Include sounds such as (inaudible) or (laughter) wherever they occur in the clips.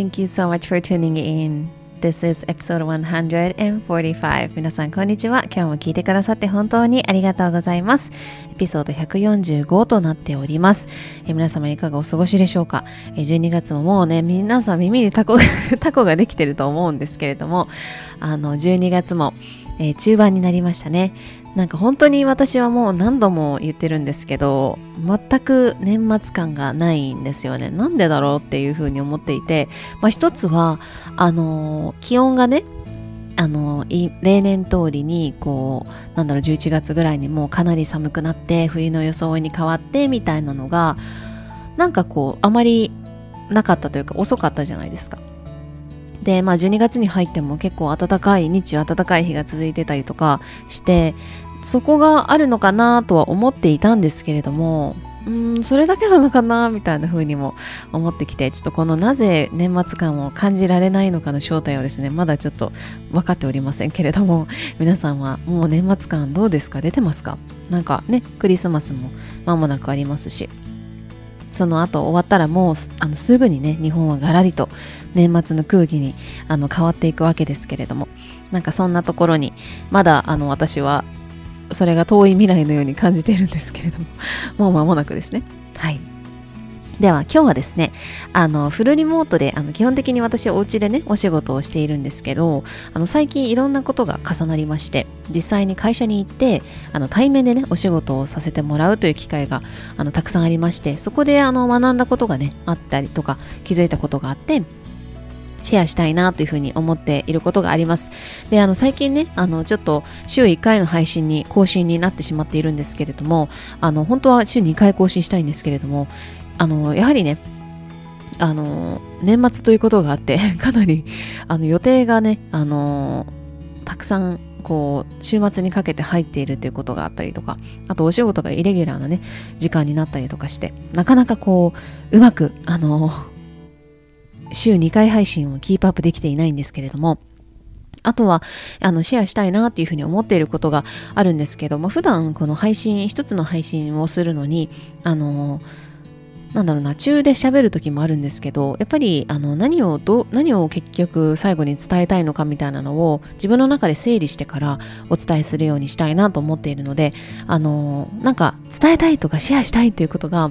Thank you so much for tuning in. This is episode 145. 皆さん、こんにちは。今日も聞いてくださって本当にありがとうございます。エピソード145となっております。え皆様いかがお過ごしでしょうか？え ?12 月ももうね、皆さん耳にタコ (laughs) タコができてると思うんですけれども、あの、12月も、えー、中盤になりましたね。なんか本当に私はもう何度も言ってるんですけど全く年末感がないんですよね。なんでだろうっていうふうに思っていて、まあ、一つはあの気温がねあの例年通りにこうなんだろう11月ぐらいにもうかなり寒くなって冬の装いに変わってみたいなのがなんかこうあまりなかったというか遅かったじゃないですか。で、まあ、12月に入っても結構暖かい日中暖かい日が続いてたりとかしてそこがあるのかなとは思っていたんですけれどもうんそれだけなのかなみたいな風にも思ってきてちょっとこのなぜ年末感を感じられないのかの正体をですねまだちょっと分かっておりませんけれども皆さんはもう年末感どうですか？出てますか？なんかねクリスマスも間もなくありますし。その後終わったらもうあのすぐにね日本はがらりと年末の空気にあの変わっていくわけですけれども。なんかそんなところにまだあの私はそれが遠い未来のように感じているんですけれども。もう間もなくですね。はい。では今日はですねあのフルリモートであの基本的に私お家でねお仕事をしているんですけどあの最近いろんなことが重なりまして実際に会社に行ってあの対面でねお仕事をさせてもらうという機会があのたくさんありましてそこであの学んだことがねあったりとか気づいたことがあってシェアしたいなというふうに思っていることがあります。で、あの最近ね、あのちょっと週1回の配信に更新になってしまっているんですけれども、あの本当は週2回更新したいんですけれども、あのやはりね、あの年末ということがあって (laughs) かなりあの予定がね、あのたくさんこう週末にかけて入っているということがあったりとかあとお仕事がイレギュラーなね時間になったりとかしてなかなかこううまくあの週2回配信をキープアップできていないんですけれどもあとはあのシェアしたいなっていうふうに思っていることがあるんですけども普段この配信一つの配信をするのにあのなんだろうな中で喋る時もあるんですけどやっぱりあの何をど何を結局最後に伝えたいのかみたいなのを自分の中で整理してからお伝えするようにしたいなと思っているのであのなんか伝えたいとかシェアしたいっていうことが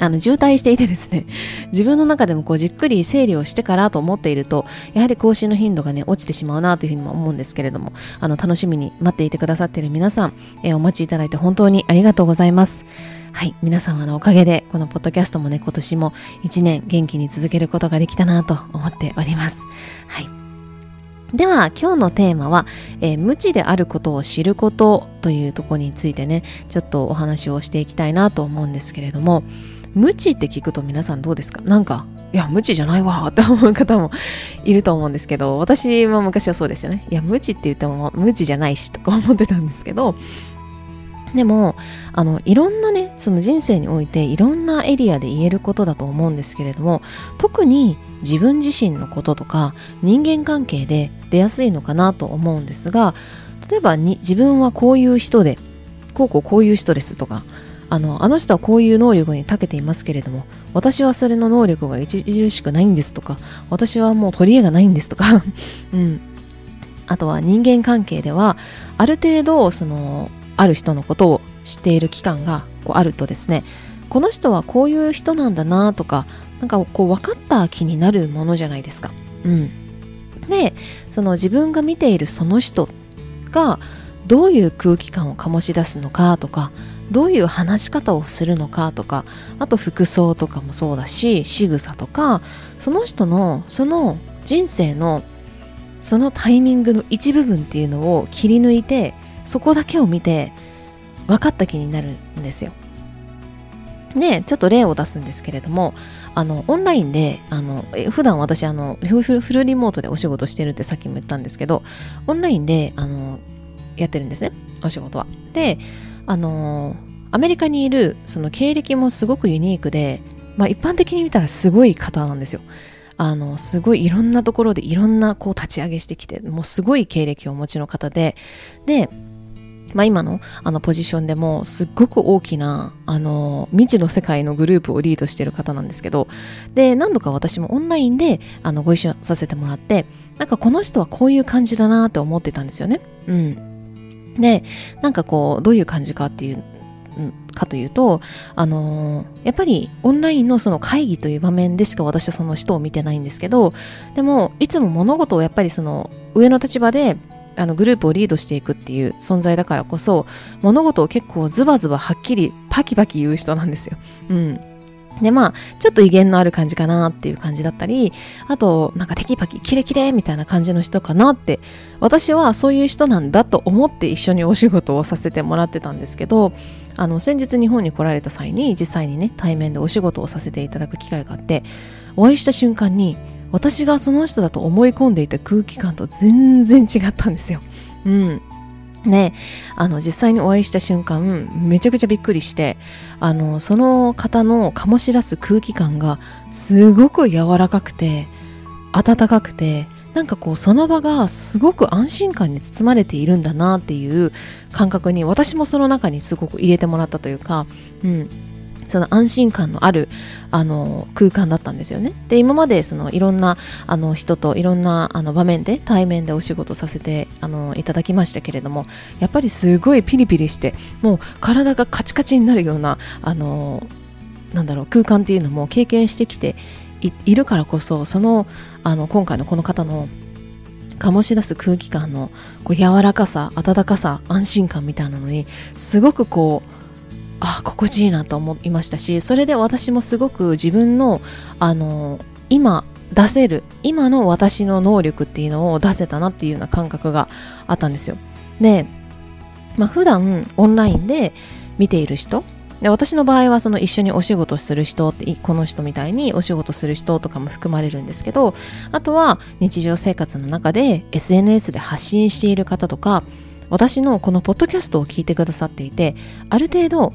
あの渋滞していてですね (laughs) 自分の中でもこうじっくり整理をしてからと思っているとやはり更新の頻度がね落ちてしまうなというふうにも思うんですけれどもあの楽しみに待っていてくださっている皆さん、えー、お待ちいただいて本当にありがとうございます。はい皆様のおかげでこのポッドキャストもね今年も1年元気に続けることができたなと思っております。はい。では今日のテーマは、えー、無知であることを知ることというとこについてねちょっとお話をしていきたいなと思うんですけれども無知って聞くと皆さんどうですか？なんかいや無知じゃないわ (laughs) って思う方もいると思うんですけど私も昔はそうでしたね。いや無知って言っても無知じゃないしとか思ってたんですけどでもあのいろんなねその人生においていろんなエリアで言えることだと思うんですけれども特に自分自身のこととか人間関係で出やすいのかなと思うんですが例えばに自分はこういう人でこうこうこういう人ですとかあのあの人はこういう能力に長けていますけれども私はそれの能力が著しくないんですとか私はもう取り柄がないんですとか、(laughs) うん、あとは人間関係ではある程度そのある人のことを知っている期間がこうあるとですねこの人はこういう人なんだなとかなんかこう分かった気になるものじゃないですか。うん、でその自分が見ているその人がどういう空気感を醸し出すのかとかどういう話し方をするのかとかあと服装とかもそうだし仕草とかその人のその人生のそのタイミングの一部分っていうのを切り抜いてそこだけを見て分かった気になるんですよ。でちょっと例を出すんですけれどもあのオンラインであの普段私あのフルリモートでお仕事してるってさっきも言ったんですけどオンラインであのやってるんですねお仕事は。であのアメリカにいるその経歴もすごくユニークで、まあ、一般的に見たらすごい方なんですよ。あのすごいいろんなところでいろんなこう立ち上げしてきてもうすごい経歴をお持ちの方ででまあ、今のあのポジションでもすっごく大きなあの未知の世界のグループをリードしている方なんですけどで何度か私もオンラインであのご一緒させてもらってなんかこの人はこういう感じだなって思ってたんですよね。うん、でなんかこうどういう感じかっていうかというと、あのー、やっぱりオンラインのその会議という場面でしか私はその人を見てないんですけどでもいつも物事をやっぱりその上の立場であのグループをリードしていくっていう存在だからこそ物事を結構ズバズバはっきりパキパキ言う人なんですよ。うん。でまあちょっと威厳のある感じかなっていう感じだったりあとなんかテキパキキレキレみたいな感じの人かなって私はそういう人なんだと思って一緒にお仕事をさせてもらってたんですけどあの先日日本に来られた際に実際にね対面でお仕事をさせていただく機会があってお会いした瞬間に私がその人だと思い込んでいた空気感と全然違ったんですよ。うん。ね、あの実際にお会いした瞬間めちゃくちゃびっくりしてあのその方の醸し出す空気感がすごく柔らかくて温かくてなんかこうその場がすごく安心感に包まれているんだなっていう感覚に私もその中にすごく入れてもらったというか、うん、その安心感のあるあの空間だったんですよね。で今までそのいろんなあの人といろんなあの場面で対面でお仕事させてあのいただきましたけれどもやっぱりすごいピリピリしてもう体がカチカチになるようなあのなんだろう空間っていうのも経験してきているからこそそのあの今回のこの方の醸し出す空気感のこう柔らかさ温かさ安心感みたいなのにすごくこうあ心地いいなと思いましたしそれで私もすごく自分のあの今出せる今の私の能力っていうのを出せたなっていうような感覚があったんですよ。で、まあ、普段オンラインで見ている人で私の場合はその一緒にお仕事する人ってこの人みたいにお仕事する人とかも含まれるんですけどあとは日常生活の中で SNS で発信している方とか私のこのポッドキャストを聞いてくださっていてある程度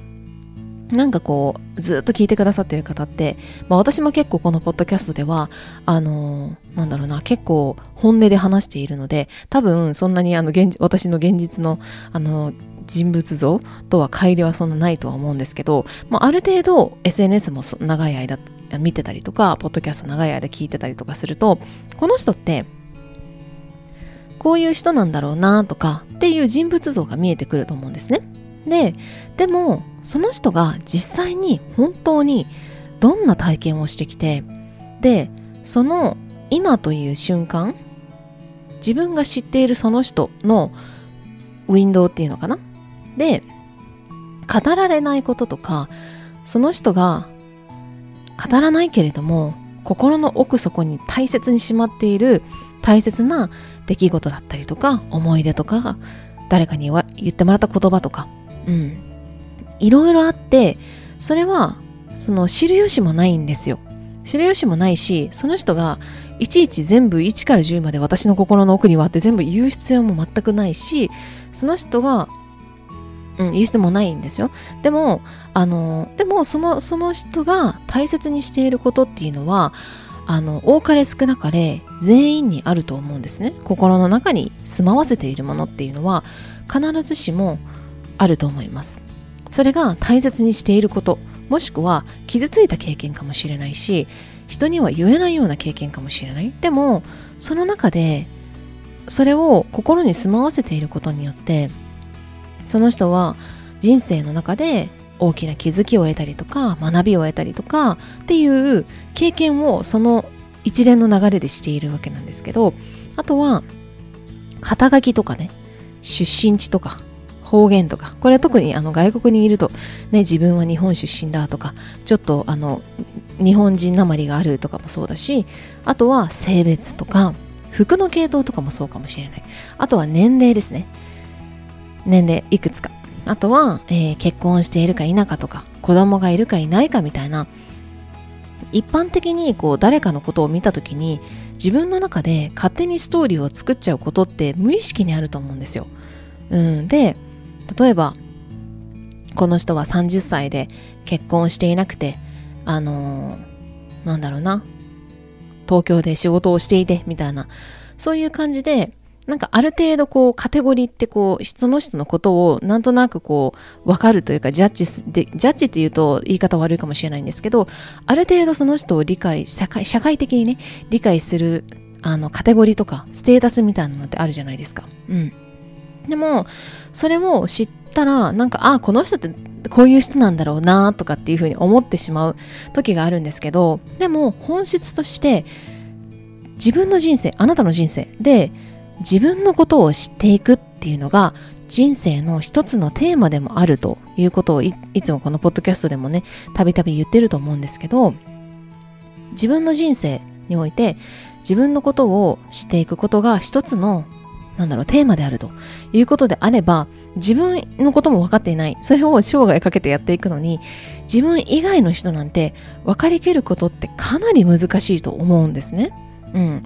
なんかこうずっと聞いてくださってる方って、まあ、私も結構このポッドキャストではあのー、なんだろうな結構本音で話しているので多分そんなにあの現私の現実のあの人物像とは乖離はそんなないとは思うんですけど、まあ、ある程度 SNS も長い間見てたりとかポッドキャスト長い間聞いてたりとかするとこの人ってこういう人なんだろうなとかっていう人物像が見えてくると思うんですね。ででもその人が実際に本当にどんな体験をしてきてでその今という瞬間自分が知っているその人のウィンドウっていうのかな？で語られないこととかその人が語らないけれども心の奥底に大切にしまっている大切な出来事だったりとか思い出とか誰かに言ってもらった言葉とかうん、いろいろあってそれはその知る由もないんですよ。知る由もないしその人がいちいち全部1から10まで私の心の奥にはって全部言う必要も全くないしその人が、うん、言う必要もないんですよ。でもあのでもそのその人が大切にしていることっていうのはあの多かれ少なかれ全員にあると思うんですね。心の中に住まわせているものっていうのは必ずしもあると思います。それが大切にしていること。もしくは傷ついた経験かもしれないし人には言えないような経験かもしれない。でもその中でそれを心に住まわせていることによってその人は人生の中で大きな気づきを得たりとか学びを得たりとかっていう経験をその一連の流れでしているわけなんですけどあとは肩書きとかね出身地とか方言とかこれは特にあの外国にいると、ね、自分は日本出身だとかちょっとあの日本人なまりがあるとかもそうだしあとは性別とか服の系統とかもそうかもしれない。あとは年齢ですね。年齢いくつか。あとは、えー、結婚しているか否かとか子供がいるかいないかみたいな一般的にこう誰かのことを見た時に自分の中で勝手にストーリーを作っちゃうことって無意識にあると思うんですよ。うん、で例えばこの人は30歳で結婚していなくてあのー、なんだろうな東京で仕事をしていてみたいなそういう感じでなんかある程度こうカテゴリーってこうその人のことをなんとなくこう分かるというかジャッジでジャッジっていうと言い方悪いかもしれないんですけどある程度その人を理解社会社会的にね理解するあのカテゴリーとかステータスみたいなのってあるじゃないですか。うん、でもそれを知ったらなんかあこの人ってこういう人なんだろうなとかっていうふうに思ってしまう時があるんですけどでも本質として自分の人生あなたの人生で自分のことを知っていくっていうのが人生の一つのテーマでもあるということをいつもこのポッドキャストでもねたびたび言ってると思うんですけど自分の人生において自分のことを知っていくことが一つのなんだろうテーマであるということであれば自分のことも分かっていない。それを生涯かけてやっていくのに自分以外の人なんて分かりきることってかなり難しいと思うんですね。うん、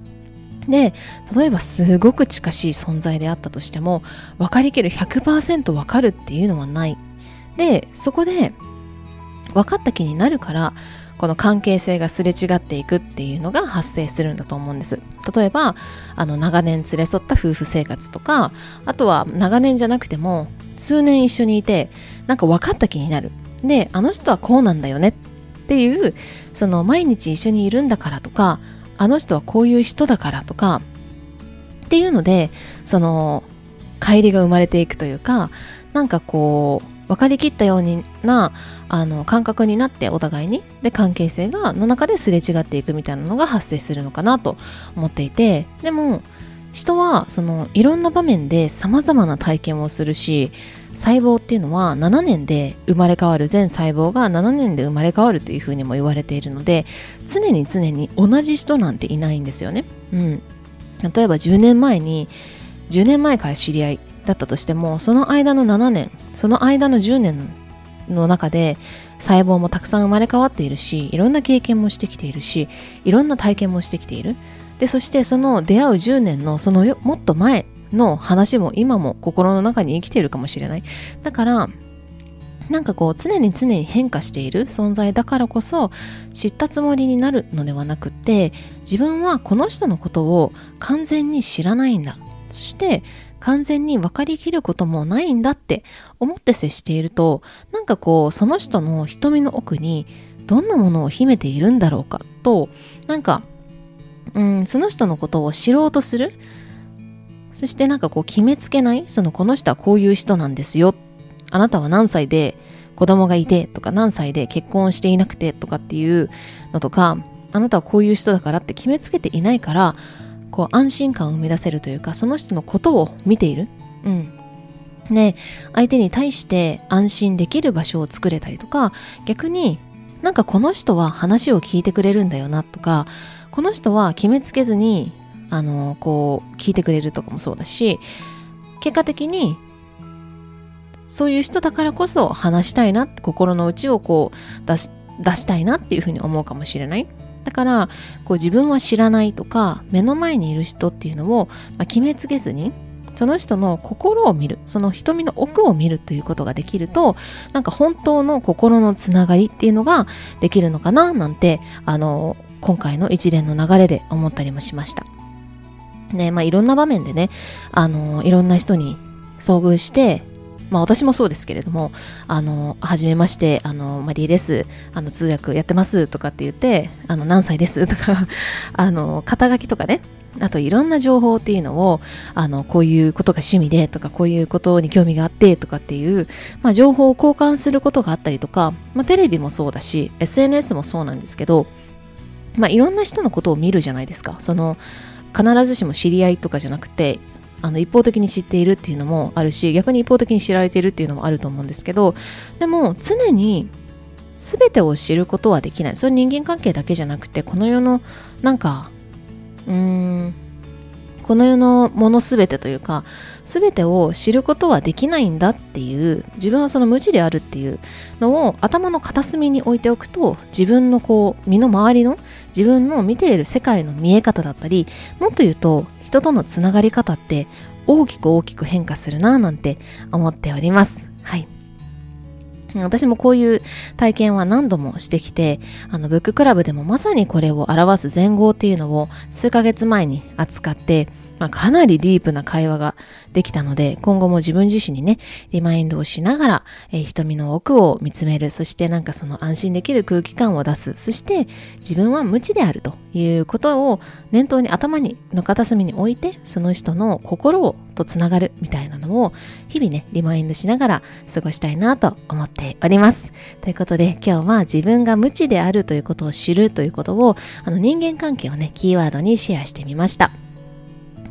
で例えばすごく近しい存在であったとしても分かりきる100%分かるっていうのはない。でそこで分かった気になるからこの関係性がすれ違っていくっていうのが発生するんだと思うんです。例えばあの長年連れ添った夫婦生活とかあとは長年じゃなくても数年一緒にいてなんか分かった気になる。であの人はこうなんだよね。っていうその毎日一緒にいるんだからとかあの人はこういう人だからとかっていうのでその乖離が生まれていくというかなんかこう分かりきったようなあの感覚になってお互いにで関係性がの中ですれ違っていくみたいなのが発生するのかなと思っていてでも人はそのいろんな場面で様々な体験をするし細胞っていうのは7年で生まれ変わる全細胞が7年で生まれ変わるというふうにも言われているので常に常に同じ人なんていないんですよね。うん、例えば10年前に10年前から知り合いだったとしてもその間の7年その間の10年の中で細胞もたくさん生まれ変わっているしいろんな経験もしてきているしいろんな体験もしてきている。でそしてその出会う10年のそのもっと前の話も今も心の中に生きているかもしれない。だからなんかこう常に常に変化している存在だからこそ知ったつもりになるのではなくって自分はこの人のことを完全に知らないんだ。そして完全に分かりきることもないんだって思って接しているとなんかこうその人の瞳の奥にどんなものを秘めているんだろうかとなんかうんその人のことを知ろうとする。そしてなんかこう決めつけないそのこの人はこういう人なんですよ。あなたは何歳で子供がいてとか何歳で結婚していなくてとかっていうのとかあなたはこういう人だからって決めつけていないからこう安心感を生み出せるというかその人のことを見ている。うん。で相手に対して安心できる場所を作れたりとか逆になんかこの人は話を聞いてくれるんだよなとかこの人は決めつけずにあのこう聞いてくれるとかもそうだし結果的にそういう人だからこそ話したいなって心の内をこう出し出したいなっていうふうに思うかもしれないだからこう自分は知らないとか目の前にいる人っていうのを、まあ、決めつけずにその人の心を見るその瞳の奥を見るということができるとなんか本当の心のつながりっていうのができるのかななんてあの今回の一連の流れで思ったりもしました。ね、まあいろんな場面でね、あの、いろんな人に遭遇して、まあ私もそうですけれども、あの、はじめまして、あの、マリーです、あの、通訳やってますとかって言って、あの、何歳です？とか、(laughs) あの、肩書きとかね、あといろんな情報っていうのを、あの、こういうことが趣味でとか、こういうことに興味があってとかっていう、まあ情報を交換することがあったりとか、まあテレビもそうだし、SNS もそうなんですけど、まあいろんな人のことを見るじゃないですか。その、必ずしも知り合いとかじゃなくてあの一方的に知っているっていうのもあるし逆に一方的に知られているっていうのもあると思うんですけどでも常に全てを知ることはできない。それ人間関係だけじゃなくてこの世のなんかうーんこの世のもの全てというか全てを知ることはできないんだっていう自分はその無知であるっていうのを頭の片隅に置いておくと自分のこう身の回りの自分の見ている世界の見え方だったりもっと言うと人とのつながり方って大きく大きく変化するななんて思っております。はい。私もこういう体験は何度もしてきて、あの、ブッククラブでもまさにこれを表す前後っていうのを数ヶ月前に扱って、まあ、かなりディープな会話ができたので、今後も自分自身にね、リマインドをしながら、えー、瞳の奥を見つめる、そしてなんかその安心できる空気感を出す、そして自分は無知であるということを念頭に頭にの片隅に置いて、その人の心をとつながるみたいなのを日々ね、リマインドしながら過ごしたいなと思っております。ということで今日は自分が無知であるということを知るということを、あの人間関係をね、キーワードにシェアしてみました。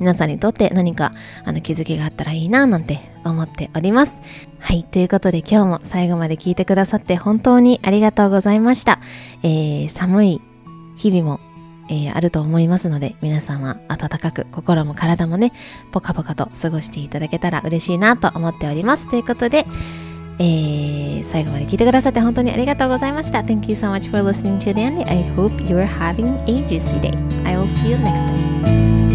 皆さんにとって何かあの気づきがあったらいいななんて思っております。はい。ということで今日も最後まで聞いてくださって本当にありがとうございました。えー、寒い日々も、えー、あると思いますので皆さんは暖かく心も体もねポカポカと過ごしていただけたら嬉しいなと思っております。ということでえー、最後まで聞いてくださって本当にありがとうございました。Thank you so much for listening to the end. I hope you're having a juicy day. I will see you next time.